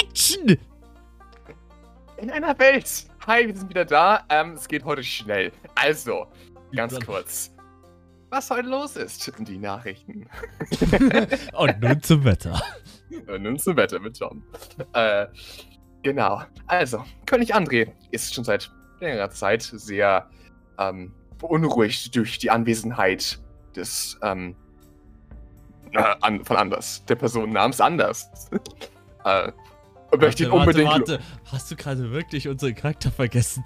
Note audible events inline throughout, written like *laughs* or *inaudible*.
Action! In einer Welt. Hi, wir sind wieder da. Ähm, es geht heute schnell. Also, ganz kurz. Was heute los ist, die Nachrichten. *laughs* Und nun zum Wetter. Und nun zum Wetter mit Tom. Äh, genau. Also, König André ist schon seit längerer Zeit sehr ähm, beunruhigt durch die Anwesenheit des ähm, äh, an, von Anders, der Person namens Anders. *laughs* äh, möchte ihn unbedingt. Warte, warte. Hast du gerade wirklich unseren Charakter vergessen?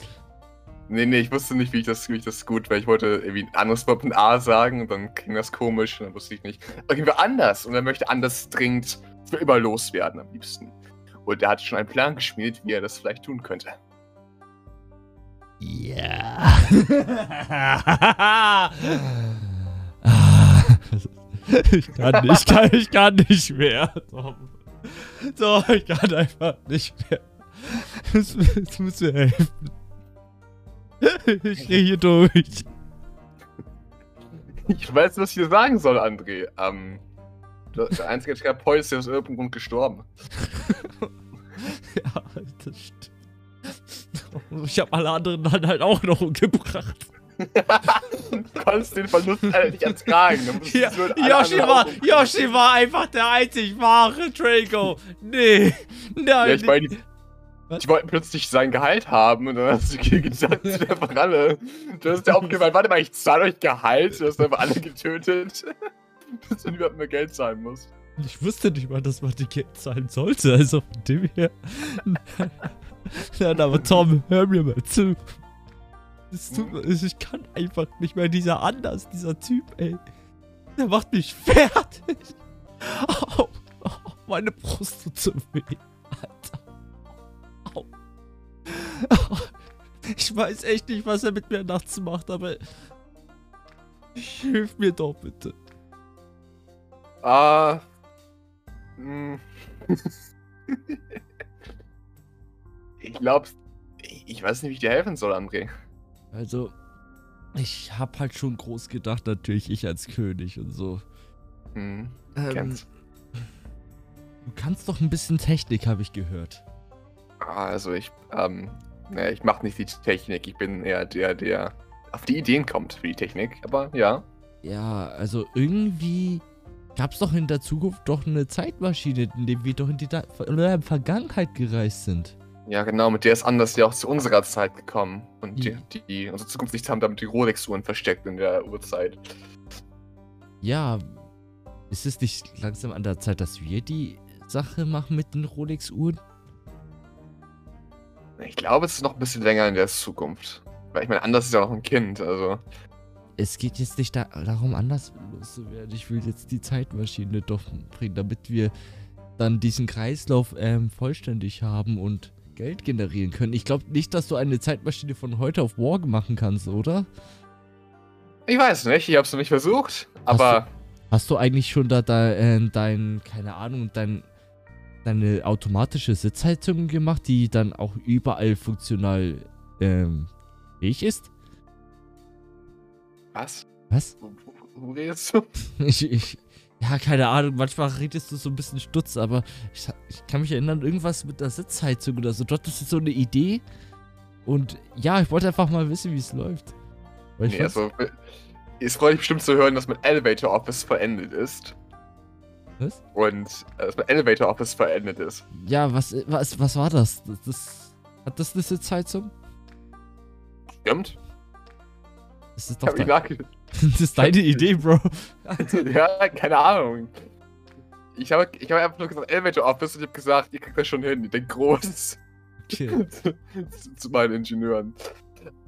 Nee, nee, ich wusste nicht, wie ich das, wie ich das gut, weil ich wollte irgendwie ein anderes Wort mit A sagen und dann ging das komisch und dann wusste ich nicht. Dann wir anders und er möchte anders dringend für immer loswerden am liebsten. Und er hat schon einen Plan geschmiedet, wie er das vielleicht tun könnte. Ja. *laughs* ich kann nicht, ich kann, ich kann nicht mehr. *laughs* Tom. Doch, ich kann einfach nicht mehr. Es muss mir helfen. Ich gehe hier durch. Ich weiß, was ich dir sagen soll, André. Ähm, der einzige Therapeut ist ja aus irgendeinem Grund gestorben. *laughs* ja, das stimmt. Ich habe alle anderen dann halt auch noch umgebracht. Du konntest den Verlust halt nicht ertragen. Ja, Yoshi, war, Yoshi war einfach der einzig wahre Draco. Nee, nein. Ja, ich meine, die wollten plötzlich sein Gehalt haben und dann hast du gesagt zu der Bralle. Du hast ja aufgefallen, warte mal, ich zahle euch Gehalt. Du hast einfach alle getötet. *laughs* Bis du überhaupt mehr Geld zahlen musst. Ich wusste nicht mal, dass man die Geld zahlen sollte. Also von dem her. *laughs* Nein, aber Tom, hör mir mal zu. Tut, ich kann einfach nicht mehr dieser anders, dieser Typ, ey. Der macht mich fertig. Au, oh, meine Brust tut so weh. Alter. Au. Ich weiß echt nicht, was er mit mir nachts macht, aber hilf mir doch bitte. Ah. Uh, *laughs* ich glaube, ich weiß nicht, wie ich dir helfen soll, André. Also, ich hab halt schon groß gedacht, natürlich ich als König und so. Hm, ähm, du kannst doch ein bisschen Technik, habe ich gehört. Also ich, ähm, ne, ich mach nicht die Technik, ich bin eher der, der auf die Ideen kommt für die Technik, aber ja. Ja, also irgendwie gab es doch in der Zukunft doch eine Zeitmaschine, in der wir doch in die Vergangenheit gereist sind. Ja, genau, mit der ist anders ja auch zu unserer Zeit gekommen. Und die, die, die unsere Zukunftslicht haben damit die Rolex-Uhren versteckt in der Uhrzeit. Ja, ist es nicht langsam an der Zeit, dass wir die Sache machen mit den Rolex-Uhren? Ich glaube, es ist noch ein bisschen länger in der Zukunft. Weil ich meine, anders ist ja noch ein Kind, also. Es geht jetzt nicht da, darum, anders loszuwerden. Ich will jetzt die Zeitmaschine doch bringen, damit wir dann diesen Kreislauf ähm, vollständig haben und Geld generieren können. Ich glaube nicht, dass du eine Zeitmaschine von heute auf morgen machen kannst, oder? Ich weiß nicht, ich habe es noch nicht versucht, aber... Hast du, hast du eigentlich schon da, da äh, dein, keine Ahnung, dein, deine automatische Sitzheizung gemacht, die dann auch überall funktional ähm, fähig ist? Was? Was? Wo, wo redest du? *laughs* ich, ich, ja, keine Ahnung, manchmal redest du so ein bisschen Stutz, aber ich, ich kann mich erinnern, irgendwas mit der Sitzheizung oder so. Dort ist so eine Idee. Und ja, ich wollte einfach mal wissen, wie es läuft. Weil nee, also, es freut mich bestimmt zu hören, dass mein Elevator Office verendet ist. Was? Und äh, dass mein Elevator Office verendet ist. Ja, was, was, was war das? das, das hat das eine Sitzheizung? Stimmt. Das ist doch dein, *laughs* das ist deine Idee, Bro. ja, keine Ahnung. Ich habe ich hab einfach nur gesagt, Elevator Office und ich habe gesagt, ihr kriegt das schon hin, ihr denkt groß. Okay. *laughs* zu, zu, meinen Ingenieuren.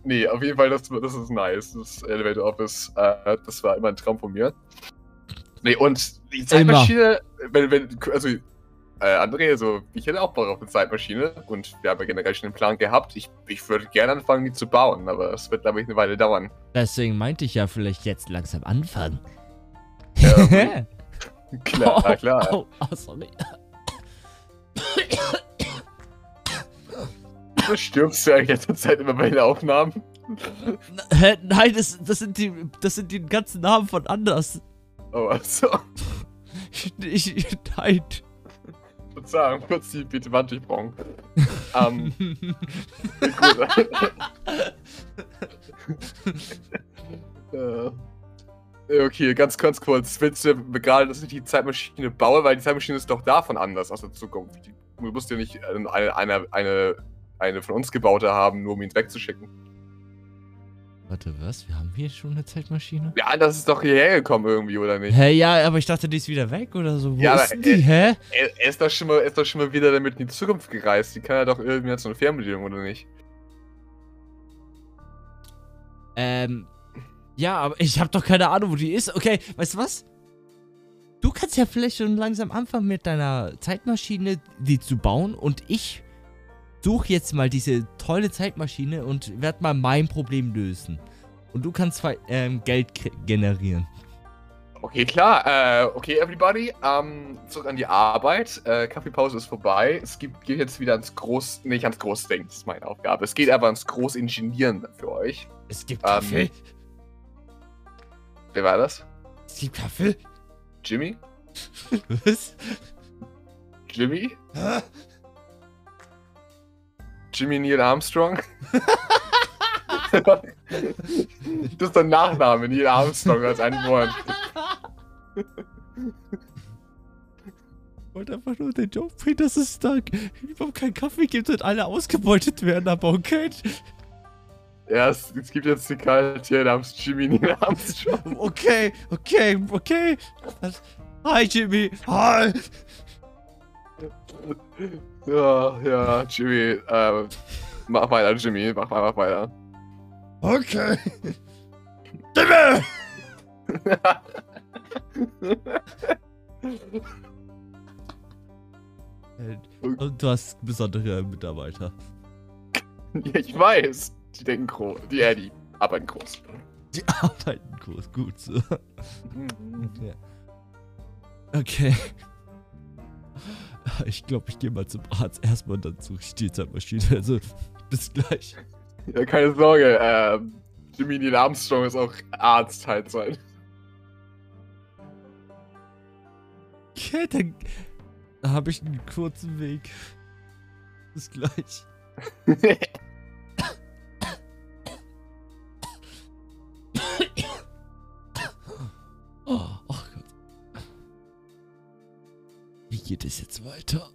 Nee, auf jeden Fall, das, das ist nice. Das Elevator Office, äh, das war immer ein Traum von mir. Nee, und die Zeitmaschine, wenn, wenn, also äh, André, also ich hätte auch Bock auf eine Zeitmaschine und wir haben ja generell schon einen Plan gehabt. Ich, ich würde gerne anfangen, die zu bauen, aber es wird, glaube ich, eine Weile dauern. Deswegen meinte ich ja vielleicht jetzt langsam anfangen. Ja, *laughs* klar, oh, klar. Oh, oh, sorry. Du stirbst ja in letzter Zeit immer bei den Aufnahmen. Hä? Nein, das, das, sind die, das sind die ganzen Namen von Anders. Oh, achso. *laughs* Ich, ich, nein. Verzeihung, kurz die bitte Wand durchbrochen. ähm, gut. *laughs* äh, okay, ganz, ganz kurz. Willst du gerade, dass ich die Zeitmaschine baue? Weil die Zeitmaschine ist doch davon anders aus der Zukunft. Du musst ja nicht eine, eine, eine, eine von uns gebaute haben, nur um ihn wegzuschicken. Warte, was? Wir haben hier schon eine Zeitmaschine? Ja, das ist doch hierher gekommen irgendwie, oder nicht? Hä, ja, aber ich dachte, die ist wieder weg oder so. Wo Ja, ist die, hä? Er, er, ist doch schon mal, er ist doch schon mal wieder damit in die Zukunft gereist. Die kann ja doch irgendwie jetzt so eine Fernbedienung, oder nicht? Ähm, ja, aber ich habe doch keine Ahnung, wo die ist. Okay, weißt du was? Du kannst ja vielleicht schon langsam anfangen mit deiner Zeitmaschine, die zu bauen und ich suche jetzt mal diese tolle Zeitmaschine und werde mal mein Problem lösen. Und du kannst zwar, ähm, Geld generieren. Okay, klar. Äh, okay, everybody. Ähm, zurück an die Arbeit. Äh, Kaffeepause ist vorbei. Es gibt, geht jetzt wieder ans Groß... Nicht ans Großdenken, das ist meine Aufgabe. Es geht aber ans Großingenieren für euch. Es gibt Ähm, Kaffee. Wer war das? es gibt Kaffee. Jimmy? *laughs* Was? Jimmy? Jimmy Neil Armstrong? das ist dein Nachname, Neil Armstrong als ein Wort. Ich wollte einfach nur den Job bringen, dass es da überhaupt keinen Kaffee gibt und alle ausgebeutet werden, aber okay. Ja, es, es gibt jetzt die Charaktere namens Jimmy Neil Armstrong. Okay, okay, okay. Hi, Jimmy. Hi. Ja, ja, Jimmy, äh, mach weiter, Jimmy, mach einfach weiter. Okay. Jimmy! Und du hast besondere Mitarbeiter. ja, ich weiß. Die denken groß. Die, äh, die arbeiten groß. Die arbeiten groß, gut so. Ja. Okay. *laughs* Ich glaube, ich gehe mal zum Arzt erstmal und dann suche ich die Zeitmaschine. *laughs* Also, bis gleich. Ja, keine Sorge, ähm, Jimmy Neil Armstrong ist auch Arzt Teilzeit. Okay, dann da habe ich einen kurzen Weg. Bis gleich. *laughs* geht es jetzt weiter?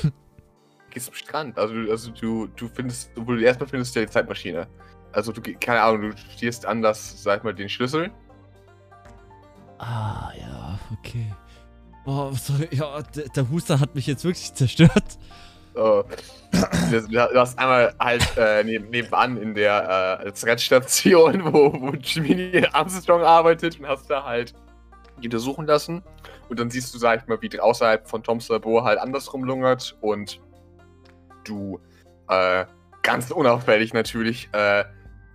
*laughs* Gehst zum Strand. Also, du- also du, du findest, obwohl du erstmal findest du ja die Zeitmaschine. Also du, keine Ahnung, du stehst an das, sag mal, den Schlüssel. Ah, ja, okay. Boah, *laughs* sorry, ja, der, der Huster hat mich jetzt wirklich zerstört. So. Du hast einmal halt äh, neben, nebenan in der äh, Rettstation, wo, wo Jimmy *laughs* Armstrong arbeitet und hast da halt die untersuchen lassen. Und dann siehst du, sag ich mal, wie außerhalb von Toms Labor halt andersrum lungert und du äh, ganz unauffällig natürlich, äh,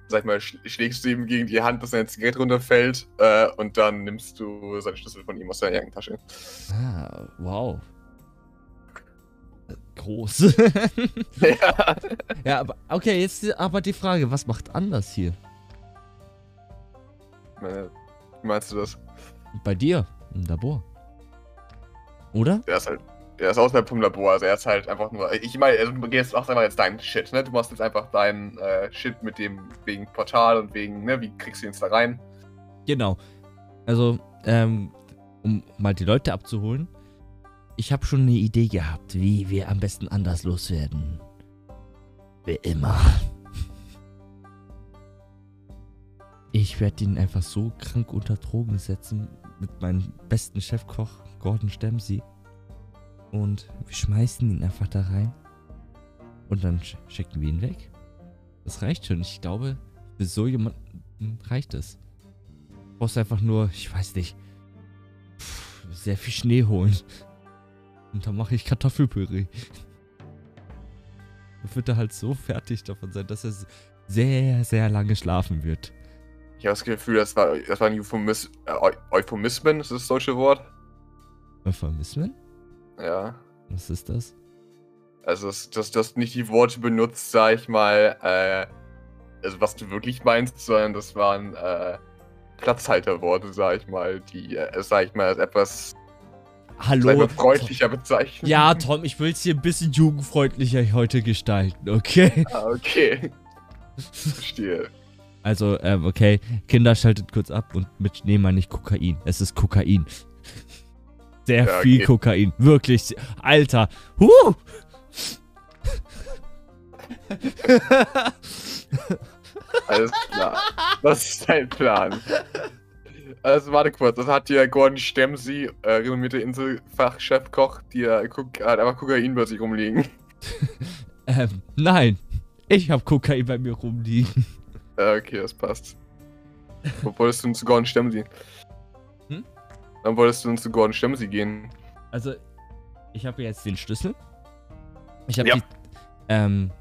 sag ich mal, sch schlägst du ihm gegen die Hand, dass seine Zigarette runterfällt äh, und dann nimmst du seinen Schlüssel von ihm aus seiner Jackentasche. Ah, wow. Äh, Groß. *laughs* ja. ja, aber okay, jetzt aber die Frage, was macht anders hier? Äh, Wie meinst du das? Bei dir im Labor. Oder? Der ist halt, der ist außerhalb vom Labor, also er ist halt einfach nur. Ich meine, also du gehst, machst einfach jetzt deinen Shit, ne? Du machst jetzt einfach deinen äh, Shit mit dem wegen Portal und wegen, ne, wie kriegst du ihn jetzt da rein? Genau. Also, ähm, um mal die Leute abzuholen. Ich habe schon eine Idee gehabt, wie wir am besten anders loswerden. Wie immer. Ich werde ihn einfach so krank unter Drogen setzen mit meinem besten Chefkoch Gordon Stemsey. Und wir schmeißen ihn einfach da rein. Und dann sch schicken wir ihn weg. Das reicht schon. Ich glaube, für so jemanden reicht es. Du brauchst einfach nur, ich weiß nicht, sehr viel Schnee holen. Und dann mache ich Kartoffelpüree. *laughs* Dann wird er halt so fertig davon sein, dass er sehr, sehr lange schlafen wird. Ich habe das Gefühl, das war, das war ein Euphemis Eu Euphemismen, ist das deutsche Wort? Euphemismen? Ja. Was ist das? Also, dass das, das nicht die Worte benutzt, sag ich mal, äh, also was du wirklich meinst, sondern das waren äh, Platzhalterworte, sag ich mal, die, äh, sag ich mal, als etwas hallo. freundlicher bezeichnen. Ja, Tom, ich will es hier ein bisschen jugendfreundlicher heute gestalten, okay? *laughs* Ah, okay. Verstehe. Also, ähm, okay, Kinder schaltet kurz ab und mit Schnee meine ich Kokain. Es ist Kokain. Sehr ja, viel okay. Kokain. Wirklich. Alter. Huh! Alles klar. Was ist dein Plan? Also warte kurz, das hat dir Gordon Stemsey, äh, renommierte Inselfachchefkoch, dir hat einfach Kokain bei sich rumliegen. *laughs* ähm, nein. Ich hab Kokain bei mir rumliegen. Okay, das passt. Wo wolltest du zu Gordon Stemsey? Dann wolltest du zu Gordon Stemsey gehen. Also, ich habe jetzt den Schlüssel. Ich habe ja. die, ähm,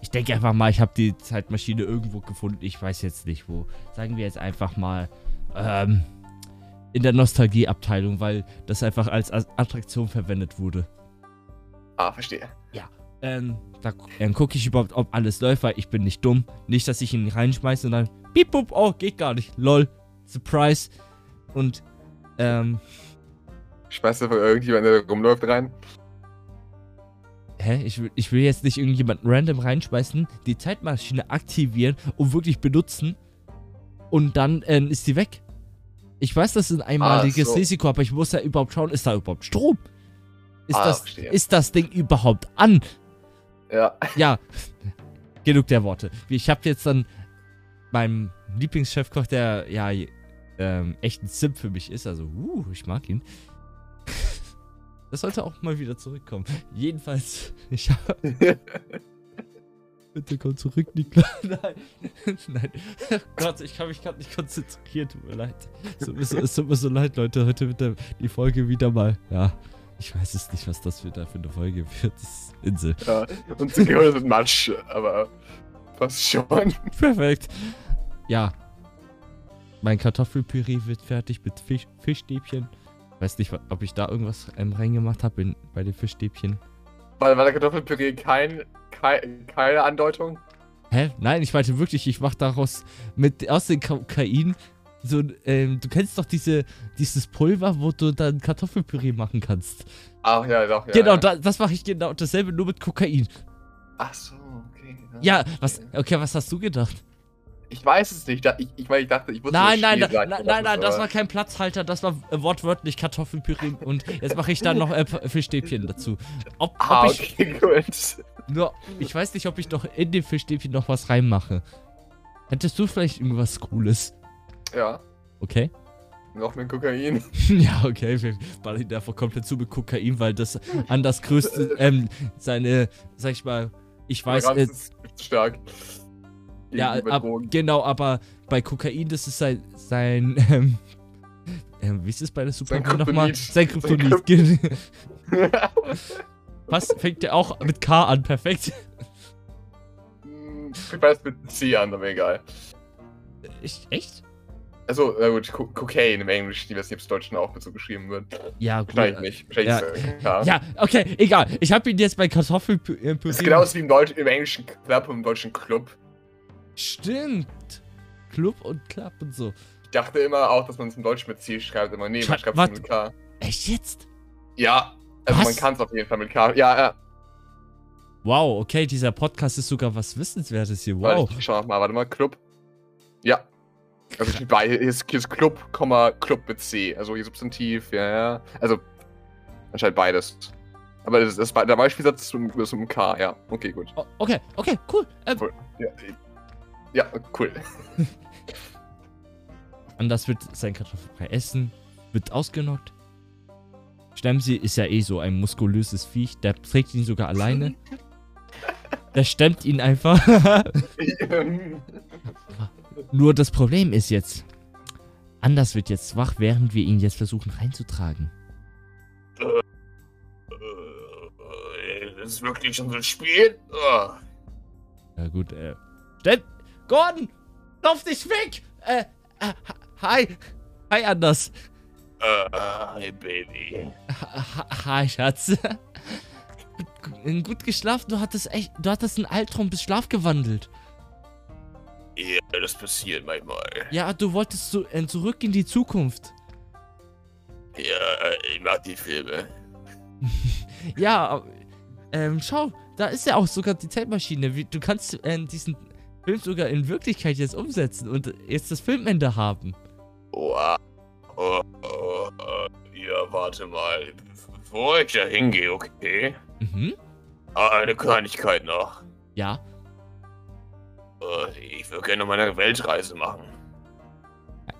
ich denke einfach mal, ich habe die Zeitmaschine irgendwo gefunden. Ich weiß jetzt nicht wo. Sagen wir jetzt einfach mal ähm, in der Nostalgieabteilung, weil das einfach als Attraktion verwendet wurde. Ah, verstehe. Ja. Ähm, da ähm, gucke ich überhaupt, ob alles läuft, weil ich bin nicht dumm. Nicht, dass ich ihn reinschmeiße und dann piep, bup, oh, geht gar nicht. Lol. Surprise. Und, ähm. Schmeißt du einfach irgendjemand, der rumläuft, rein? hä, ich will, ich will jetzt nicht irgendjemanden random reinschmeißen, die Zeitmaschine aktivieren und wirklich benutzen und dann äh, ist die weg. Ich weiß, das ist ein einmaliges ah, so. Risiko, aber ich muss ja überhaupt schauen, ist da überhaupt Strom? Ist, ah, das, ist das Ding überhaupt an? Ja. Ja. Genug der Worte. Ich habe jetzt dann meinem Lieblingschefkoch, der ja ähm, echt ein Sim für mich ist, also uh, ich mag ihn. *laughs* Das sollte auch mal wieder zurückkommen. Jedenfalls, *laughs* ich habe. *laughs* Bitte komm zurück, Niklas. Nein. Nein. Gott, ich kann mich gerade nicht konzentrieren. Tut mir leid. Es tut mir so, es tut mir so leid, Leute. Heute wird der, die Folge wieder mal. Ja. Ich weiß es nicht, was das für eine Folge wird. Das ist Insel. Ja, und sie gehört mit Matsch, aber fast schon. Perfekt. Ja. Mein Kartoffelpüree wird fertig mit Fisch, Fischstäbchen. Weiß nicht, ob ich da irgendwas ähm, reingemacht habe bei den Fischstäbchen. War, war der Kartoffelpüree kein, kein, keine Andeutung? Hä? Nein, ich meinte wirklich, ich mache daraus mit aus dem Kokain so, ähm, du kennst doch diese, dieses Pulver, wo du dann Kartoffelpüree machen kannst. Ach ja, doch, ja. Genau, ja. Da, das mache ich genau dasselbe, nur mit Kokain. Ach so, okay. Ja, was, okay, was hast du gedacht? Ich weiß es nicht. Ich, ich, ich dachte, ich wusste Nein, nein, nein, nein, nein, nein, das war kein Platzhalter, das war wortwörtlich Kartoffelpüree und jetzt mache ich dann noch äh, Fischstäbchen dazu. Ob, ah, ob ich, okay, gut. Nur, ich weiß nicht, ob ich noch in dem Fischstäbchen noch was reinmache. Hättest du vielleicht irgendwas Cooles? Ja. Okay. Noch mit Kokain. *laughs* ja, okay, wir ballern ihn einfach komplett zu mit Kokain, weil das an das größte, *laughs* ähm, seine, sag ich mal, ich weiß. Äh, ist stark ja, ab, genau, aber bei Kokain, das ist sein, sein *laughs* ähm, ähm, wie ist es bei der Superman nochmal? Sein Kryptonit. *laughs* Was? Fängt der auch mit K an? Perfekt. Hm, ich weiß mit C an, aber egal. Ich, echt? Also, na gut, Co Cocaine im Englischen, die weiß nicht, ob es im Deutschen auch mit so geschrieben wird. Ja, gut. Wahrscheinlich nicht. Wahrscheinlich ja. Ist, äh, ja, okay, egal. Ich habe ihn jetzt bei Kartoffelpüree. Das ist genauso wie im, Deutsch, im englischen Club und im deutschen Club. Stimmt. Club und Club und so. Ich dachte immer auch, dass man es im Deutsch mit C schreibt, immer nee, man schreibt es mit K. Echt jetzt? Ja, also was? man kann es auf jeden Fall mit K. Ja, ja. Wow, okay, dieser Podcast ist sogar was Wissenswertes hier. Wow. Ich schau mal, warte mal, Club. Ja. Also hier ist, hier ist Club, Club mit C. Also hier Substantiv, ja, ja. Also anscheinend beides. Aber das, das, der Beispielsatz ist mit, ist mit K, ja. Okay, gut. Okay, okay, cool. Ähm, cool. Ja, ja, cool. *laughs* Anders wird sein Kartoffelbrei essen, wird ausgenockt. Stemsi ist ja eh so ein muskulöses Viech, der trägt ihn sogar alleine. *laughs* der stemmt ihn einfach. *laughs* Nur das Problem ist jetzt, Anders wird jetzt wach, während wir ihn jetzt versuchen reinzutragen. Das ist wirklich unser Spiel? Oh. Ja gut, äh. Stemm! Gordon! Lauf dich weg! Äh, äh, hi. Hi, Anders. Uh, hi, Baby. Hi, Schatz. Gut geschlafen, du hattest echt, du hattest einen Albtraum bis Schlaf gewandelt. Ja, das passiert manchmal. Ja, du wolltest zu, äh, zurück in die Zukunft. Ja, ich mag die Filme. *laughs* ja, ähm, schau, da ist ja auch sogar die Zeitmaschine. Du kannst äh, diesen Film sogar in Wirklichkeit jetzt umsetzen und jetzt das Filmende haben. Wow. Oh, oh, oh. Ja, warte mal. Bevor ich da hingehe, okay? Mhm. Ah, eine Kleinigkeit noch. Ja. Äh, ich würde gerne noch mal eine Weltreise machen.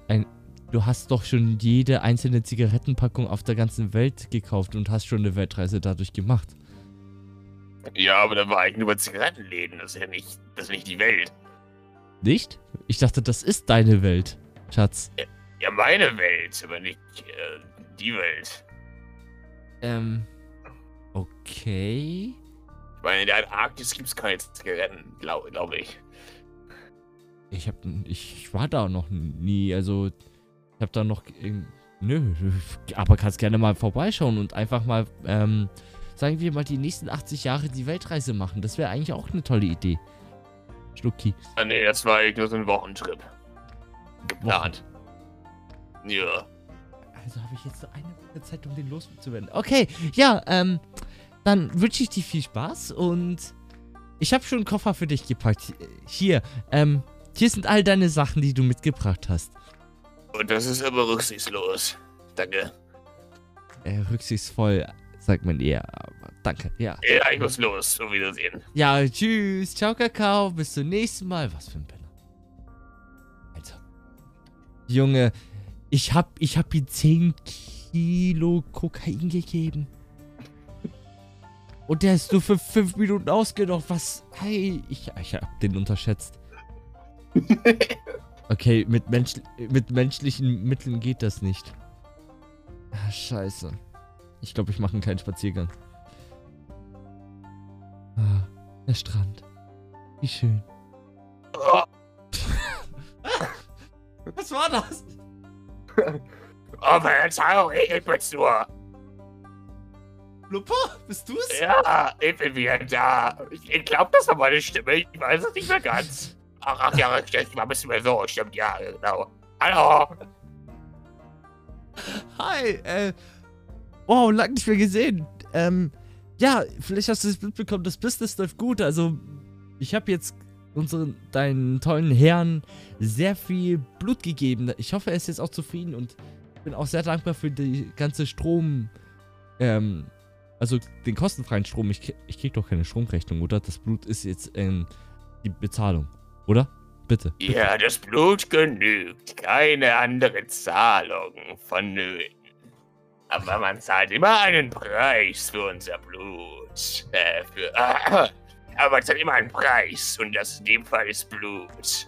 Ein, du hast doch schon jede einzelne Zigarettenpackung auf der ganzen Welt gekauft und hast schon eine Weltreise dadurch gemacht. Ja, aber da war ich nur Zigarettenläden. Das ist ja nicht, das ist nicht die Welt. Nicht? Ich dachte, das ist deine Welt, Schatz. Ja, ja meine Welt, aber nicht äh, die Welt. Ähm. Okay. Ich meine, in der Antarktis gibt es keine Zigaretten, glaube glaub ich. Ich hab. Ich war da noch nie, also. Ich hab da noch. Nö, aber kannst gerne mal vorbeischauen und einfach mal, ähm, sagen wir mal, die nächsten 80 Jahre die Weltreise machen. Das wäre eigentlich auch eine tolle Idee. Schlucki. Ah, nee, das war eigentlich nur so ein Wochentrip. Geplant. Wochen. Ja. Also habe ich jetzt nur eine Woche Zeit, um den loszuwerden. Okay, ja, ähm, dann wünsche ich dir viel Spaß und ich habe schon einen Koffer für dich gepackt. Hier, ähm, hier sind all deine Sachen, die du mitgebracht hast. Und das ist aber rücksichtslos. Danke. Äh, rücksichtsvoll, sagt man eher, aber danke, ja. Ja, ich muss los. Auf Wiedersehen. Ja, tschüss. Ciao, Kakao. Bis zum nächsten Mal. Was für ein Penner. Alter. Junge, ich hab, ich hab ihm 10 Kilo Kokain gegeben. Und der ist nur für 5 Minuten ausgenockt. Was? Hey, ich, ich hab den unterschätzt. *laughs* Okay, mit, Mensch, mit menschlichen Mitteln geht das nicht. Ah, scheiße. Ich glaube, ich mache einen kleinen Spaziergang. Ah, der Strand. Wie schön. *laughs* Was war das? Oh, Verzeihung, ich bin's nur. Lupa, bist du's? Ja, ich bin wieder da. Ich, ich glaube, das war meine Stimme. Ich weiß es nicht mehr ganz. Ach, ach ja, richtig, war ein bisschen mehr so. Stimmt, ja, genau. Hallo. Hi, äh. Wow, lang nicht mehr gesehen. Ähm, ja, vielleicht hast du das mitbekommen, das Business läuft gut. Also, ich habe jetzt unseren, deinen tollen Herrn sehr viel Blut gegeben. Ich hoffe, er ist jetzt auch zufrieden und bin auch sehr dankbar für die ganze Strom, ähm, also den kostenfreien Strom. Ich, ich krieg doch keine Stromrechnung, oder? Das Blut ist jetzt ähm, die Bezahlung, oder? Bitte, bitte. Ja, das Blut genügt. Keine andere Zahlung vonnöten. Aber man zahlt immer einen Preis für unser Blut. Äh, für. Äh, *clears throat* aber man zahlt immer einen Preis und das in dem Fall ist Blut.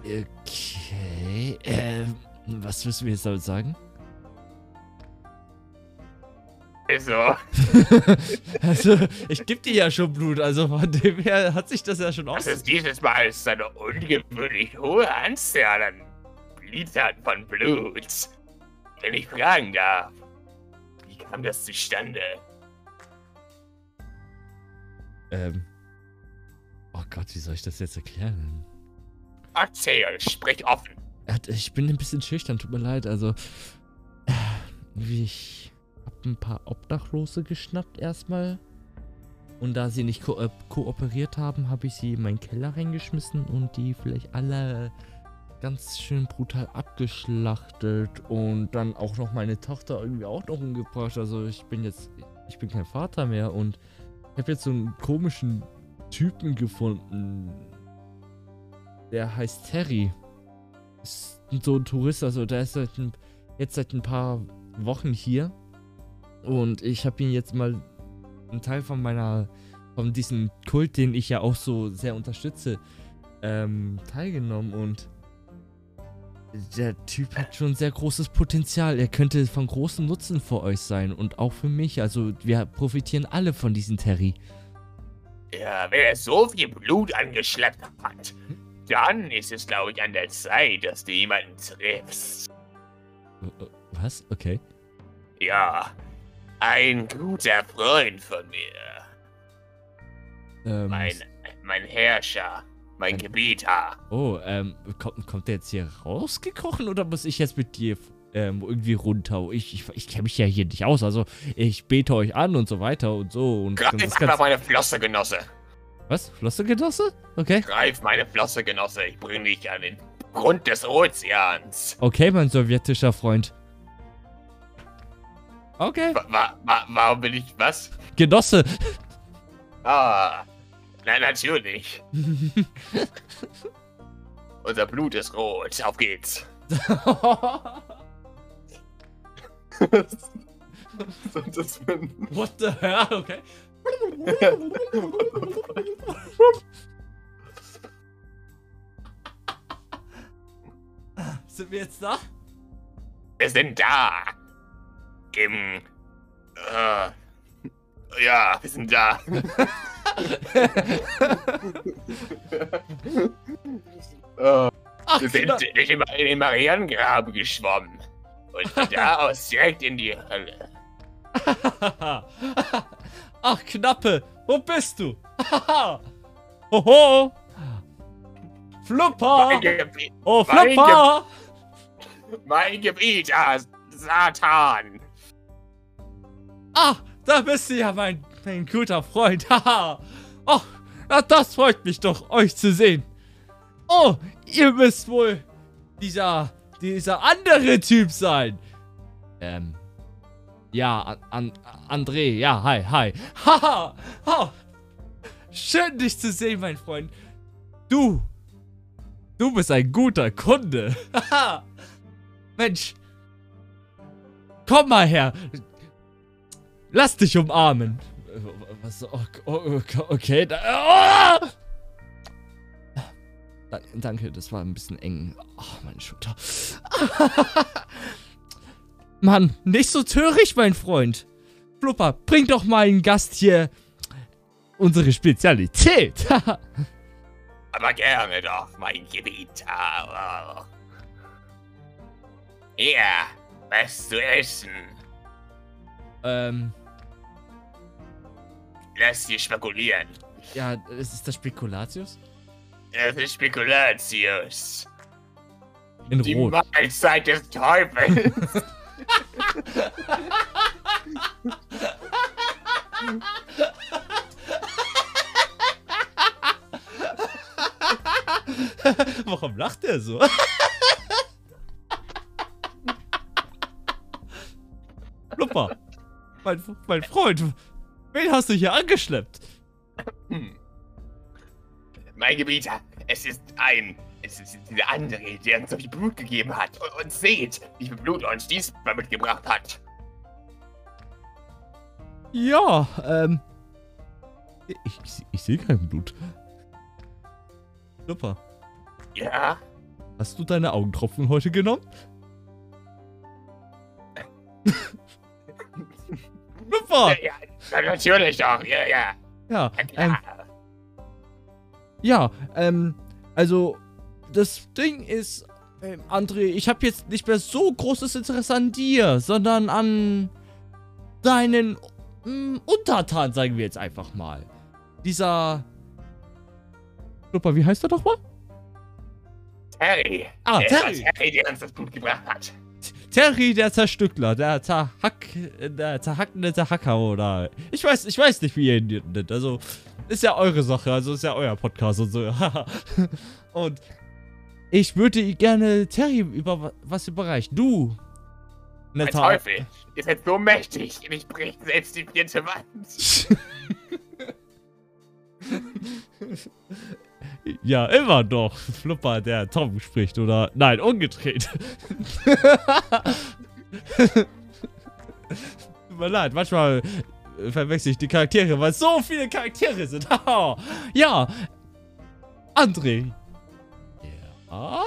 Okay. Ähm, was müssen wir jetzt damit sagen? Also. *laughs* also, ich gebe dir ja schon Blut, also von dem her hat sich das ja schon aus. Also dieses Mal ist eine ungewöhnlich hohe Anzahl an Litern von Blut. Wenn ich fragen darf, kam das zustande? Ähm. Oh Gott, wie soll ich das jetzt erklären? Erzähl, sprich offen. Ich bin ein bisschen schüchtern, tut mir leid. Also, wie ich hab ein paar Obdachlose geschnappt erstmal. Und da sie nicht ko äh, kooperiert haben, habe ich sie in meinen Keller reingeschmissen und die vielleicht alle ganz schön brutal abgeschlachtet und dann auch noch meine Tochter irgendwie auch noch umgebracht. Also ich bin jetzt, ich bin kein Vater mehr und ich habe jetzt so einen komischen Typen gefunden. Der heißt Terry. Ist so ein Tourist, also der ist seit ein, jetzt seit ein paar Wochen hier. Und ich habe ihn jetzt mal einen Teil von meiner, von diesem Kult, den ich ja auch so sehr unterstütze, ähm, teilgenommen und der Typ hat schon sehr großes Potenzial. Er könnte von großem Nutzen für euch sein und auch für mich. Also wir profitieren alle von diesem Terry. Ja, wenn er so viel Blut angeschleppt hat, dann ist es, glaube ich, an der Zeit, dass du jemanden triffst. Was? Okay. Ja, ein guter Freund von mir. Ähm, mein, mein Herrscher, mein Gebieter. Oh, ähm, kommt, kommt der jetzt hier rausgekrochen oder muss ich jetzt mit dir ähm, irgendwie runter. Ich, ich, ich kenne mich ja hier nicht aus. Also ich bete euch an und so weiter und so. Und Greif das einfach meine Flosse, Genosse. Was? Flosse, Genosse? Okay. Greif meine Flosse, Genosse. Ich bringe dich an den Grund des Ozeans. Okay, mein sowjetischer Freund. Okay. Wa wa wa warum bin ich was? Genosse. Ah, na natürlich. *laughs* Unser Blut ist rot. Auf geht's. *laughs* Was das für ein. What the hell? Okay. *laughs* Sind wir jetzt da? Wir sind da. Im. Äh, ja, wir sind da. Ach, Wir sind in den, in den Marianengraben geschwommen. Und von da aus direkt in die Hölle. *laughs* Ach, Knappe, wo bist du? *laughs* Hoho! Flupper! Mein Gebiet, Oh, mein Flupper! mein Gebiet, ah, Satan. Ah, da bist du ja, mein, mein guter Freund. *laughs* Haha. oh, na, das freut mich doch, euch zu sehen. Oh, ihr müsst wohl dieser, dieser andere Typ sein. Ähm, ja, an, an, André, ja, hi, hi. *laughs* Haha, oh, schön dich zu sehen, mein Freund. Du, du bist ein guter Kunde. *laughs* Haha, Mensch, komm mal her. Lass dich umarmen. Was? Oh, okay. Da, oh! Da- Danke, das war ein bisschen eng. Oh, meine Schulter. *laughs* Mann, nicht so töricht, mein Freund. Flupper, bring doch mal einen Gast hier unsere Spezialität. *laughs* Aber gerne doch, mein Gebiet. Ja, was zu essen. ähm, Lass dir spekulieren. ja, ist es das Spekulatius? Es ist Spekulatius. In Die Rot. Mahlzeit des Teufels. *laughs* Warum lacht er so? Flupper, mein, mein Freund, wen hast du hier angeschleppt? Hm. Mein Gebiet, es ist ein. Es ist dieser andere, der uns so viel Blut gegeben hat. Und, und seht, wie viel Blut uns diesmal mitgebracht hat. Ja, ähm. Ich, ich, ich sehe kein Blut. Flupper, Ja? hast du deine Augentropfen heute genommen? *laughs* Flupper! Ja, ja, natürlich doch. Ja, ja. Ja, ähm. Ja, ähm, also das Ding ist, ähm, André, ich habe jetzt nicht mehr so großes Interesse an dir, sondern an deinen mm, Untertan, sagen wir jetzt einfach mal. Dieser. Super, wie heißt er doch mal? Terry. Ah, Es war Terry. Terry, der uns das Blut gebracht hat. Terry, der Zerstückler, der Zerhack, der zerhackende Zerhacker oder. Ich weiß, ich weiß nicht, wie ihr ihn nennt. Also, ist ja eure Sache, also ist ja euer Podcast und so. *laughs* und ich würde gerne Terry über wa- was überreichen. Du. Der Netter. Teufel ist jetzt so mächtig, ich bricht selbst die vierte Wand. *laughs* ja, immer noch. Flupper, der Tom spricht, oder? Nein, umgedreht. *laughs* Tut mir leid, manchmal äh, verwechsel ich die Charaktere, weil so viele Charaktere sind. *laughs* ja, André. Ja.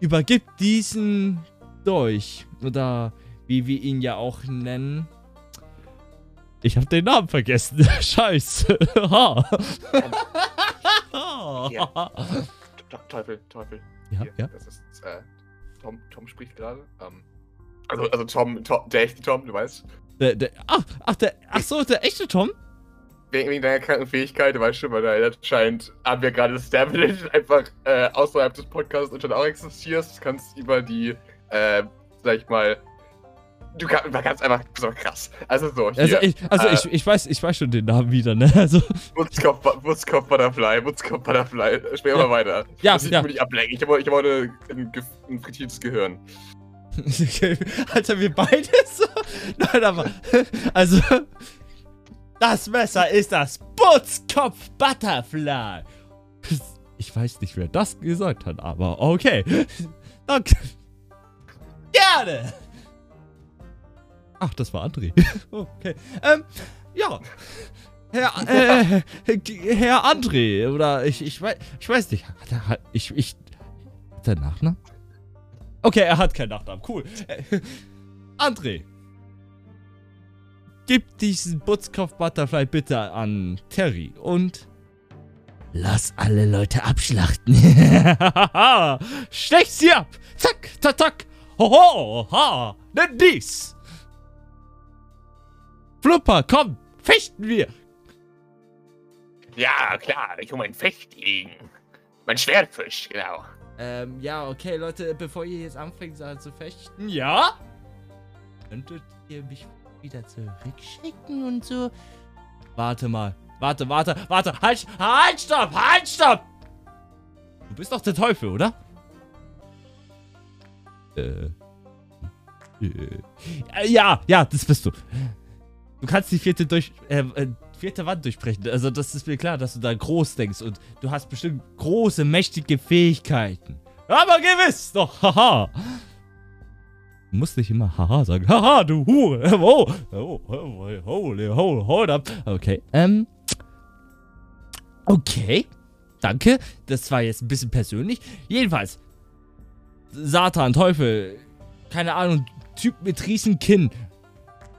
Übergibt diesen Dolch. Oder wie wir ihn ja auch nennen. Ich habe den Namen vergessen. *laughs* Scheiße. Ha. Ja. Te- Teufel, Teufel. Ja, Hier, ja. Das ist, äh, Tom, Tom spricht gerade. Ähm, also, also Tom, Tom, der echte Tom, du weißt. Der, der, ach, ach, der, ach so, der echte Tom? Wegen, wegen deiner kranken Fähigkeit, du weißt schon, weil da anscheinend haben wir gerade established, *laughs* einfach äh, außerhalb des Podcasts und schon auch existierst. Du kannst über die äh, sag ich mal, du kannst einfach so krass. Also so, hier. Also, ich, also äh, ich, ich, weiß, ich weiß schon den Namen wieder, ne? *laughs* Also, Mutzkopf, Mutzkopf Butterfly, Mutzkopf Butterfly. Spiel mal weiter. ja, ich ja. nicht ablenken. Ich wollte ich wollte ein, ge- ein frittiertes Gehirn. Okay, *laughs* Alter, wir beide so. *laughs* Nein, aber. Also. Das Messer ist das Butzkopf Butterfly. Ich weiß nicht, wer das gesagt hat, aber okay. Danke. Gerne. Ach, das war André. *laughs* Okay. Ähm, ja. Herr, äh, Herr André, oder ich, ich weiß, ich weiß nicht. Hat er, ich, ich, hat er Nachnamen? Okay, er hat keinen Nachnamen. Cool. Äh, André. Gib diesen Butzkopf-Butterfly bitte an Terry und lass alle Leute abschlachten. *laughs* Stech sie ab. Zack, zack. Hoho, ha. Nimm dies. Flupper, komm, fechten wir. Ja, klar, ich hole mein Fechtdegen. Mein Schwertfisch, genau. Ähm, ja, okay, Leute, bevor ihr jetzt anfängt äh, zu fechten, ja? Könntet ihr mich wieder zurückschicken und so? Warte mal. Warte, warte, warte. Halt, halt, stopp, halt, stopp! Du bist doch der Teufel, oder? Äh. Äh. Ja, ja, das bist du. Du kannst die vierte durch, äh, äh, vierte Wand durchbrechen. Also das ist mir klar, dass du da groß denkst und du hast bestimmt große, mächtige Fähigkeiten. Aber gewiss doch, haha. Du musst nicht immer haha sagen. Haha, du Hure. *laughs* Oh, oh, oh, holy, hold, hold up. Okay, ähm. Okay, danke. Das war jetzt ein bisschen persönlich. Jedenfalls, Satan, Teufel, keine Ahnung, Typ mit riesen Kinn.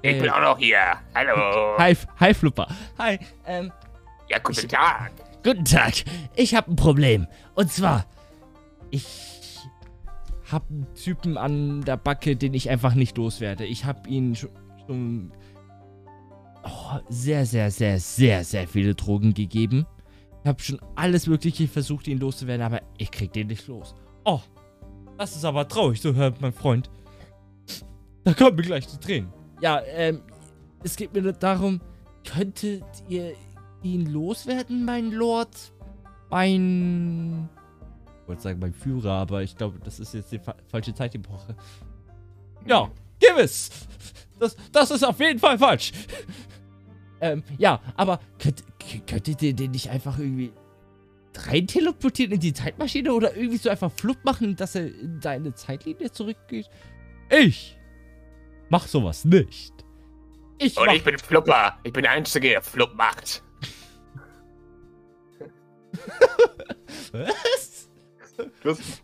Ich Äh, bin auch noch hier. Hallo. Hi, hi, Flupper. Hi, ähm, Ja, guten Tag. guten Tag. Ich habe ein Problem. Und zwar, ich habe einen Typen an der Backe, den ich einfach nicht loswerde. Ich habe ihn schon, schon oh, sehr, sehr, sehr, sehr, sehr viele Drogen gegeben. Ich habe schon alles Mögliche versucht, ihn loszuwerden, aber ich krieg den nicht los. Oh, das ist aber traurig, so hört mein Freund. Da kommen mir gleich die Tränen. Ja, ähm, es geht mir nur darum, könntet ihr ihn loswerden, mein Lord? Mein. Ich wollte sagen, mein Führer, aber ich glaube, das ist jetzt die fa falsche Zeitepoche. Ja, gewiss! Das, das ist auf jeden Fall falsch! ähm, ja, aber könnt, könntet ihr den nicht einfach irgendwie rein teleportieren in die Zeitmaschine oder irgendwie so einfach flupp machen, dass er in deine Zeitlinie zurückgeht? Ich mach sowas nicht. Ich Und mach ich bin Flupper. Ich bin der Einzige, der Flupp macht. Was? Das *laughs*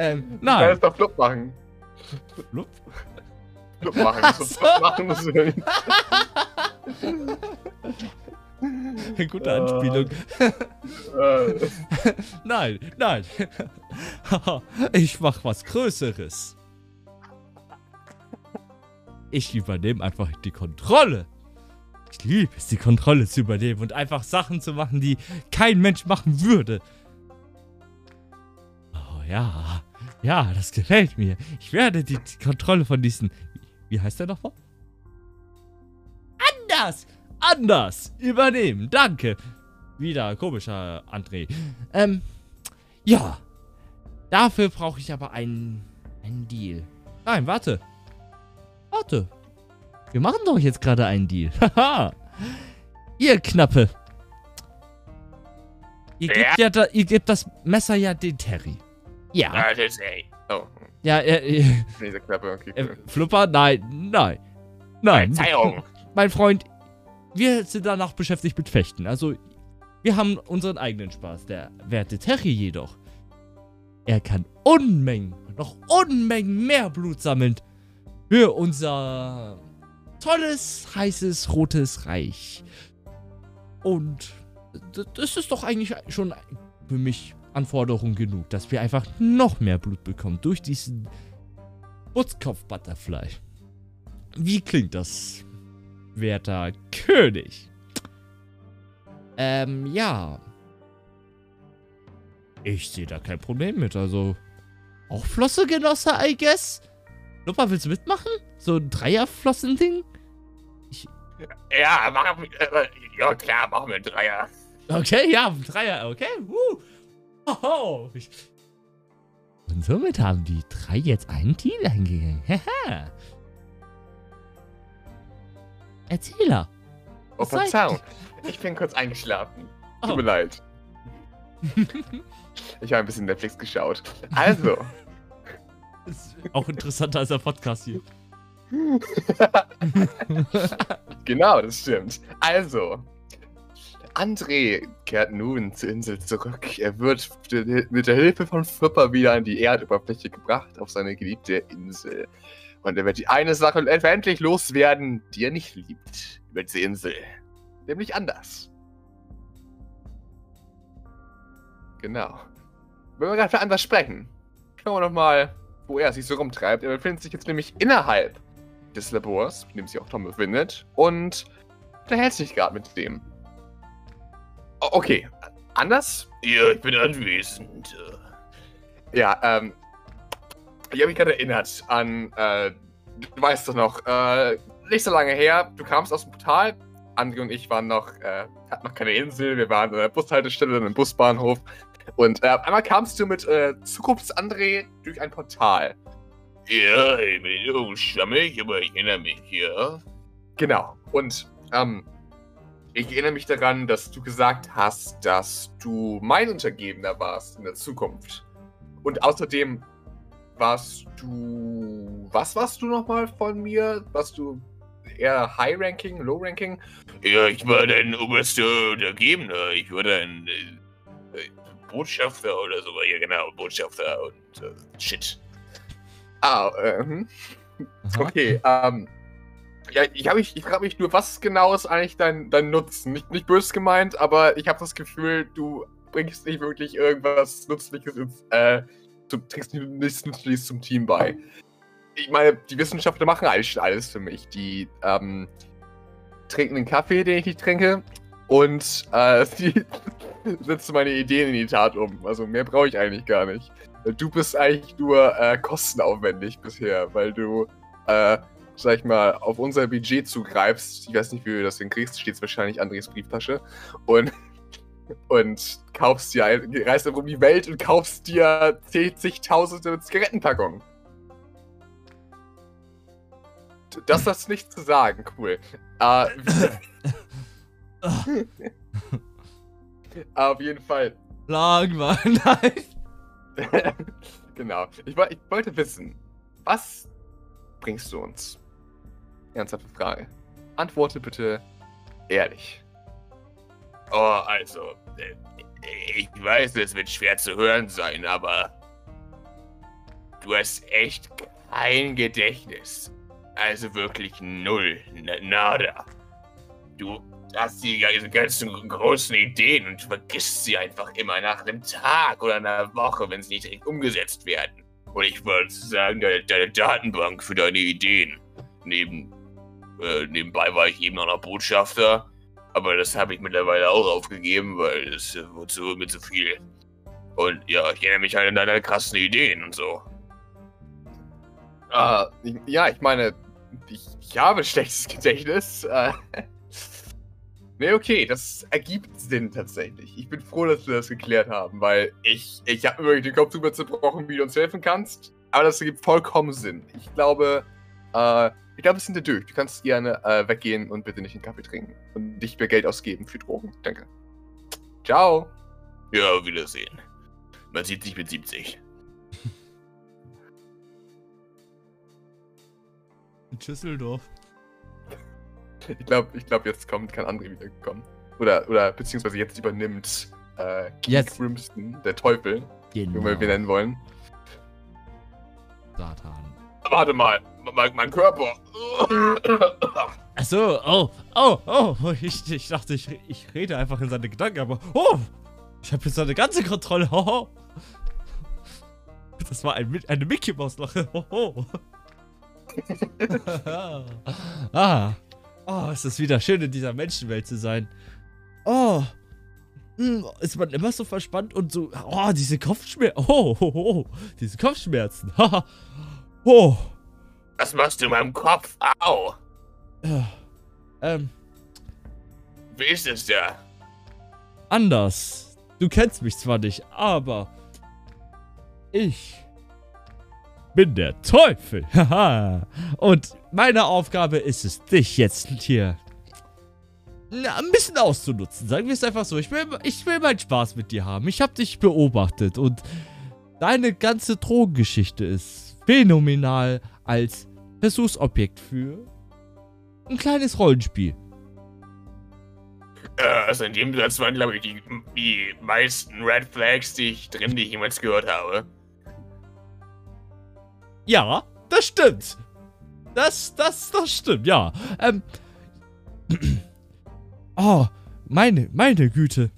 Ähm, nein. es doch Flup machen. Flupp? Flup machen. Das *laughs* ist Flup machen. Das ist Eine gute Anspielung. äh, *laughs* Nein, nein. Ich mach was Größeres. Ich übernehme einfach die Kontrolle. Ich liebe es, die Kontrolle zu übernehmen und einfach Sachen zu machen, die kein Mensch machen würde. Oh ja, ja, das gefällt mir. Ich werde die, die Kontrolle von diesen... Wie heißt der nochmal? Anders! Anders! Übernehmen, danke. Wieder komischer André. Ähm, ja. Dafür brauche ich aber einen, einen Deal. Nein, warte. Warte. Wir machen doch jetzt gerade einen Deal. *laughs* Haha. ihr Knappe. Ihr Ja? gebt, ja da, ihr gebt das Messer ja den Terry. Ja. Ja, das ist ey. oh, Ja, äh, *laughs* äh, diese Klappe. Okay, cool. Flupper, nein, nein. Nein. Verzeihung. *laughs* Mein Freund, wir sind danach beschäftigt mit Fechten. Also, wir haben unseren eigenen Spaß. Der werte Terry jedoch, er kann Unmengen, noch Unmengen mehr Blut sammeln für unser tolles, heißes, rotes Reich. Und das ist doch eigentlich schon für mich Anforderung genug, dass wir einfach noch mehr Blut bekommen durch diesen Butzkopf-Butterfly. Wie klingt das, werter König? Ähm, ja. Ich sehe da kein Problem mit, also. auch Flossegenosse, I guess. Luppa, willst du mitmachen? So ein Dreierflossen-Ding? Ja, machen wir. Äh, ja, klar, machen wir einen Dreier. Okay, ja, Dreier, okay. Uh. Oho. Und somit haben die drei jetzt einen Deal eingegangen. *laughs* Haha. Erzähler. Oh, Verzeihung. Ich bin kurz eingeschlafen. Tut Oh. mir leid. *laughs* ich habe ein bisschen Netflix geschaut. Also, *laughs* Ist *laughs* auch interessanter als der Podcast hier. *laughs* genau, das stimmt. Also, André kehrt nun zur Insel zurück. Er wird mit der Hilfe von Flipper wieder an die Erdoberfläche gebracht, auf seine geliebte Insel. Und er wird die eine Sache endlich loswerden, die er nicht liebt über diese Insel. Nämlich anders. Genau. Wenn wir gerade für anders sprechen, schauen wir doch mal, wo er sich so rumtreibt. Er befindet sich jetzt nämlich innerhalb des Labors, in dem sich auch Tom befindet, und unterhält sich gerade mit dem. Okay, anders? Ja, ich bin anwesend. Ja, ähm, ich habe mich gerade erinnert an, äh, du weißt doch noch, äh, nicht so lange her, du kamst aus dem Portal, André und ich waren noch, äh, hatten noch keine Insel, wir waren an der Bushaltestelle, in einem Busbahnhof, und äh, einmal kamst du mit äh, Zukunfts-André durch ein Portal. Ja, ich bin unschwammig, aber ich erinnere mich, ja. Genau. Und ähm, ich erinnere mich daran, dass du gesagt hast, dass du mein Untergebener warst in der Zukunft. Und außerdem warst du. Was warst du nochmal von mir? Warst du eher High Ranking, Low Ranking? Ja, ich war dein oberster Untergebener. Ich war dein äh, Botschafter oder so. Ja, genau, Botschafter und äh, shit. Ah, äh, hm. Aha. Okay, ähm. Ja, ich, hab mich, ich frage mich nur, was genau ist eigentlich dein, dein Nutzen? Nicht, nicht böse gemeint, aber ich habe das Gefühl, du bringst nicht wirklich irgendwas Nützliches ins, äh, zum, trägst nichts Nützliches zum Team bei. Ich meine, die Wissenschaftler machen eigentlich schon alles für mich. Die, ähm, trinken den Kaffee, den ich nicht trinke, und, äh, *laughs* die setzen meine Ideen in die Tat um. Also mehr brauche ich eigentlich gar nicht. Du bist eigentlich nur äh, kostenaufwendig bisher, weil du, äh, sag ich mal, auf unser Budget zugreifst. Ich weiß nicht, wie du das hinkriegst. Steht wahrscheinlich Andres Brieftasche. Und, *laughs* und kaufst dir, reist um die Welt und kaufst dir zigtausende Zigarettenpackungen. Das hast nicht zu sagen, cool. Äh, *laughs* *laughs* auf jeden Fall. Langweil, *laughs* nein. *laughs* genau. Ich, ich wollte wissen, was bringst du uns? Ernsthafte Frage. Antworte bitte ehrlich. Oh, also, äh, ich weiß, es wird schwer zu hören sein, aber du hast echt kein Gedächtnis. Also wirklich null. Nada. Du hast die ganzen- großen Ideen und vergisst sie einfach immer nach einem Tag oder einer Woche, wenn sie nicht direkt umgesetzt werden. Und ich würde sagen, deine, deine Datenbank für deine Ideen. Neben, äh, nebenbei war ich eben auch noch Botschafter, aber das habe ich mittlerweile auch aufgegeben, weil es äh, wurde zu, mir zu viel. Und ja, ich erinnere mich halt an deine krassen Ideen und so. Ah, ja, ich meine, ich, ich habe schlechtes Gedächtnis. Äh, nee, okay, das ergibt Sinn tatsächlich. Ich bin froh, dass wir das geklärt haben, weil ich, ich habe mir wirklich den Kopf drüber zerbrochen, wie du uns helfen kannst. Aber das ergibt vollkommen Sinn. Ich glaube, äh, ich glaube, wir sind durch. Du kannst gerne äh, weggehen und bitte nicht einen Kaffee trinken. Und nicht mehr Geld ausgeben für Drogen. Danke. Ciao. Ja, Wiedersehen. Man sieht sich mit 70. In Düsseldorf. Ich glaube, ich glaub, jetzt kommt kein André wiedergekommen. Oder, oder beziehungsweise jetzt übernimmt äh, Keith Jetzt. Grimston, der Teufel, wie Genau. wir ihn nennen wollen. Satan. Warte mal, mein, mein Körper. Achso, oh, oh, oh. *laughs* Ich, ich dachte, ich, ich rede einfach in seine Gedanken, aber. Oh! Ich habe jetzt seine ganze Kontrolle. *laughs* Hoho. Das war ein, eine Mickey Maus Lache. Hoho. *laughs* ah. Oh, es ist wieder schön in dieser Menschenwelt zu sein. Oh. hm, ist man immer so verspannt und so, oh, diese Kopfschmerzen, oh, oh, oh, diese Kopfschmerzen, *laughs* haha, oh. Was machst du in meinem Kopf? Au. Ähm. Wie ist es da? Anders. Du kennst mich zwar nicht, aber ich bin der Teufel. *laughs* Haha. Und meine Aufgabe ist es, dich jetzt hier ein bisschen auszunutzen. Sagen wir es einfach so. Ich will, ich will meinen Spaß mit dir haben. Ich habe dich beobachtet und deine ganze Drogengeschichte ist phänomenal als Versuchsobjekt für ein kleines Rollenspiel. Äh, also in dem Satz waren, glaube ich, die, die meisten Red Flags, die ich drin, die ich jemals gehört habe. Ja, das stimmt. Das, das, das stimmt, ja. Ähm. Oh, meine, meine Güte.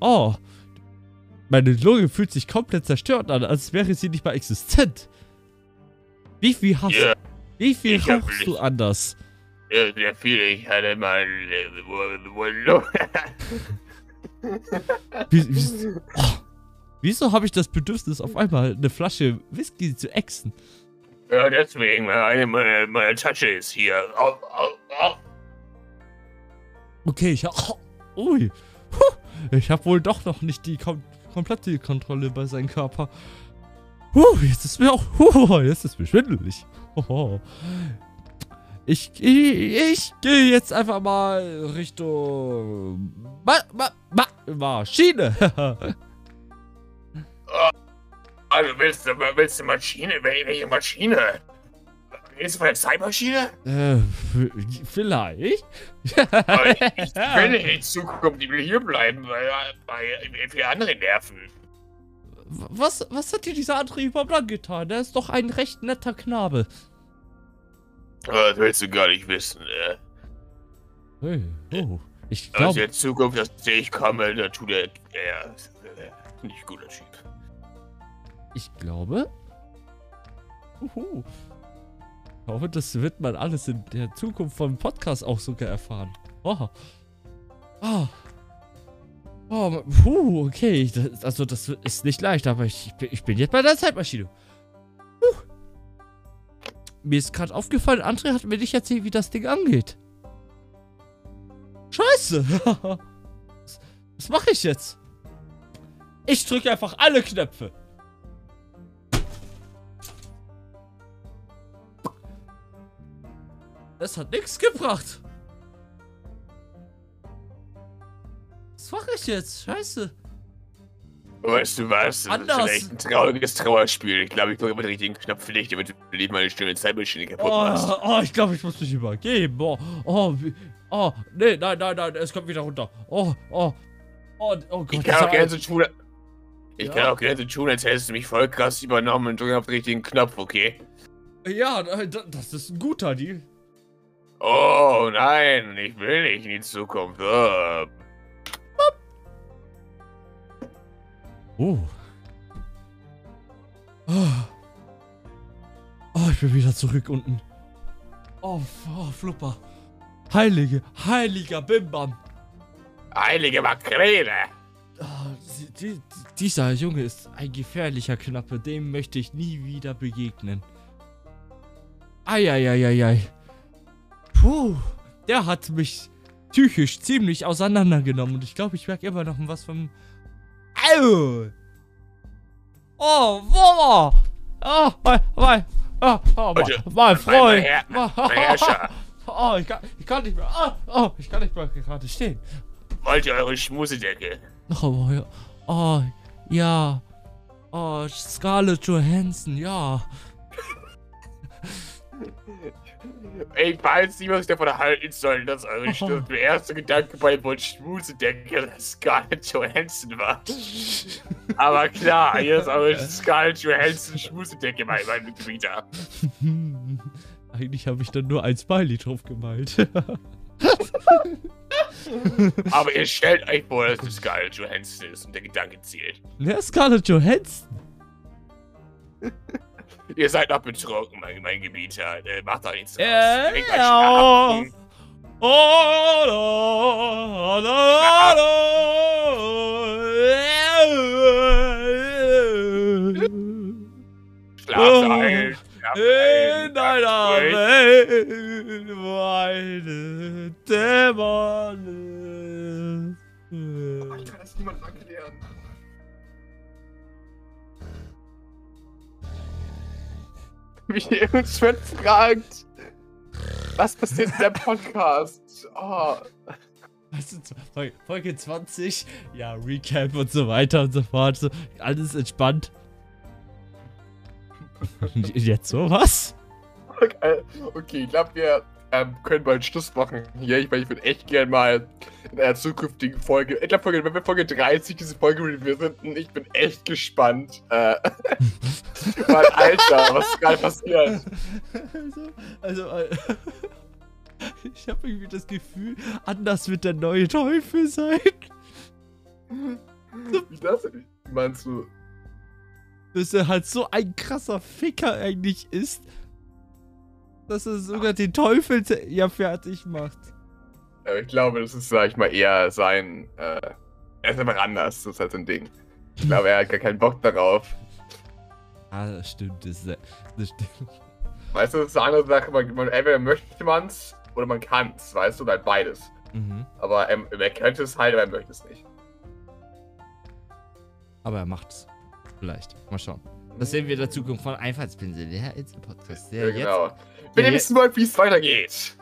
oh. Meine Lunge fühlt sich komplett zerstört an, als wäre sie nicht mal existent. Wie viel hast yeah. Wie viel rauchst du anders? Ja, sehr viel. Ich hatte mal. Äh, wie, wie, oh, wieso habe ich das Bedürfnis, auf einmal eine Flasche Whisky zu exen? Ja, deswegen. Meine, meine, meine Tasche ist hier. Au, au, au. Okay, ich hab. Ui. Ich habe wohl doch noch nicht die kom komplette Kontrolle über seinen Körper. Huh, jetzt ist mir auch. Huh, jetzt ist mir schwindelig. Oh. Ich, ich, ich gehe jetzt einfach mal Richtung Ma, Ma, Ma, Maschine. *laughs* also willst du, willst du Maschine? Welche Maschine? Ist der Zeitmaschine? Äh, vielleicht. ich *laughs* will nicht in Zukunft, ich will hier bleiben, weil, weil für andere nerven. Was, was hat dir dieser andere überhaupt angetan? Der ist doch ein recht netter Knabe. Das willst du gar nicht wissen, ne? Hey, oh. Ich glaube... Also in Zukunft, dass ich komme, da tut er... Er nicht guter Typ. Ich glaube... Uhu. Ich hoffe, das wird man alles in der Zukunft vom Podcast auch sogar erfahren. Oh. Oh. Oh, puh, okay. Das, also, das ist nicht leicht, aber ich, ich bin jetzt bei der Zeitmaschine. Puh. Mir ist gerade aufgefallen, André hat mir nicht erzählt, wie das Ding angeht. Scheiße. *laughs* was, was mache ich jetzt? Ich drücke einfach alle Knöpfe. Das hat nichts gebracht. Was mache ich jetzt? Scheiße. Weißt du was? Anders. Das ist echt ein trauriges Trauerspiel. Ich glaube, ich drücke mal den richtigen Knopf für dich, damit du nicht meine schöne Zeitmaschine kaputt oh, machst. Oh, ich glaube, ich muss mich übergeben. Oh, oh, oh, nee, nein, nein, nein, es kommt wieder runter. Oh, oh, oh, oh Gott. Ich kann auch gerne so tun, ich ja. kann auch gerne so tun, als hättest du mich voll krass übernommen und drücke auf den richtigen Knopf, okay? Ja, das ist ein guter Deal. Oh nein, ich will nicht in die Zukunft. Oh. Oh. oh. ich bin wieder zurück unten. Oh, oh Flupper. Heilige, heiliger Bimbam. Heilige Makrele. Oh, die, die, dieser Junge ist ein gefährlicher Knappe. Dem möchte ich nie wieder begegnen. Eieieiei. Puh, der hat mich psychisch ziemlich auseinandergenommen. Und ich glaube, ich merke immer noch was vom... Au! Oh, wo? Oh, mein, mein, oh, oh, mein, mein Freund. Mein, Herrscher. Oh, ich kann, ich kann nicht mehr. Oh, oh, ich kann nicht mehr gerade stehen. Wollt ihr eure Schmusedecke? Oh, ja. Oh, ja. Oh, Scarlett Johansson, ja. Ich weiß nicht, was ich davon halten soll, dass eure Stimme *laughs* der erste Gedanke bei Wort Schmusedecke Scarlett Johansson war. Aber klar, hier ist eure Scarlett Johansson Schmusedecke bei meinem Gebiete. *laughs* Eigentlich habe ich dann nur ein Smiley drauf gemalt. *laughs* Aber ihr stellt euch vor, dass es Scarlett Johansson ist und der Gedanke zählt. Wer ist Scarlett Johansson? Ihr seid noch betrunken, mein, mein Gebieter. Äh, macht doch nichts äh, raus. Äh, Oh, la, la, la, Schlaf ein. In einer Welt, wo eine Dämon Ich kann das niemandem erklären. Wie uns wird fragt, was passiert in der Podcast? Oh. Folge, Folge 20? Ja, Recap und so weiter und so fort. So, alles entspannt. *laughs* Jetzt sowas? Okay, okay ich glaube, wir ähm, können bald Schluss machen hier. Ich, meine, ich würde echt gerne mal in einer zukünftigen Folge, ich glaube, wenn wir Folge 30 diese Folge revisiten, ich bin echt gespannt. Äh, *laughs* Mann, Alter, was ist gerade passiert? Also, also äh, ich habe irgendwie das Gefühl, anders wird der neue Teufel sein. Wie das denn? Meinst du? Dass er halt so ein krasser Ficker eigentlich ist, dass er sogar den Teufel te- ja fertig macht. Äh, ich glaube, das ist, sag ich mal, eher sein. Äh, er ist einfach anders. Das ist halt so ein Ding. Ich glaube, er hat gar keinen Bock darauf. Ah, das stimmt. Das, ist- das stimmt. Weißt du, das ist eine andere Sache. Man, man, entweder möchte man es oder man kann es. Weißt du, oder halt beides. Mhm. Aber ähm, er könnte es halt, aber er möchte es nicht. Aber er macht's. Vielleicht. Mal schauen. Das sehen wir in der Zukunft von Einfallspinsel, der Insel-Podcast. Ja, jetzt. genau. Wenn ihr Ja, wissen wollt, wie es weitergeht.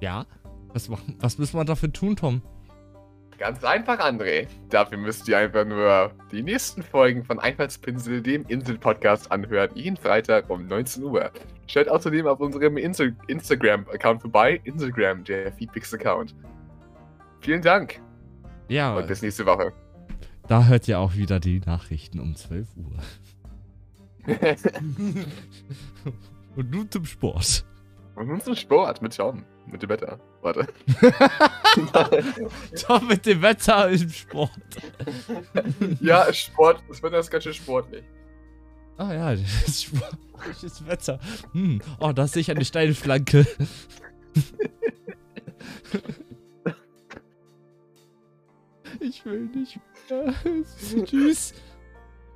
Ja? Was, was müssen wir dafür tun, Tom? Ganz einfach, André. Dafür müsst ihr einfach nur die nächsten Folgen von Einfallspinsel, dem Insel-Podcast, anhören. Jeden Freitag um 19 Uhr. Schaut außerdem auf unserem Insta- Instagram-Account vorbei. Instagram, der Feedpix-Account. Vielen Dank Ja, und bis nächste Woche. da hört ihr auch wieder die Nachrichten um 12 Uhr. *laughs* *laughs* Und nun zum Sport. Und nun zum Sport mit Tom. Mit dem Wetter. Warte. *laughs* Tom mit dem Wetter im Sport. *laughs* ja, Sport. Das Wetter ist ganz schön sportlich. Ah ja, *laughs* das ist sportliches Wetter. Hm. Oh, da sehe ich eine steile Flanke. Ich will nicht mehr. Tschüss.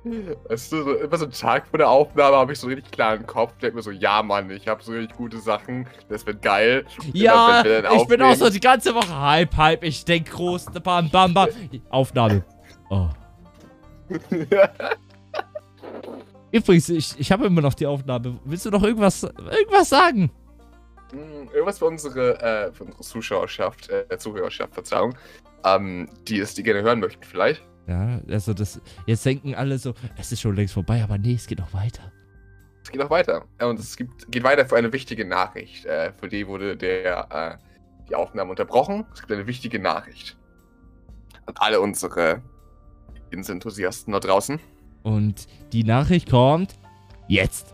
Weißt du, so, immer so einen Tag vor der Aufnahme habe ich so richtig klaren Kopf. Ich denke mir so, ja Mann, ich habe so richtig gute Sachen. Das wird geil. Und Ja, dann ich bin auch so die ganze Woche Hype, Hype. Ich denk groß, bam, bam, bam. Aufnahme. Oh. *laughs* Übrigens, ich, ich habe immer noch die Aufnahme. Willst du noch irgendwas, irgendwas sagen? Hm, Irgendwas für unsere, äh, für unsere Zuschauerschaft, äh, Zuhörerschaft, Verzeihung. Ähm, die es, die gerne hören möchten, vielleicht. Ja, also das. Jetzt denken alle so, es ist schon längst vorbei, aber nee, es geht noch weiter. Es geht noch weiter. Und es gibt, geht weiter für eine wichtige Nachricht. Äh, für die wurde der, äh, die Aufnahme unterbrochen. Es gibt eine wichtige Nachricht. An alle unsere Inselenthusiasten da draußen. Und die Nachricht kommt jetzt.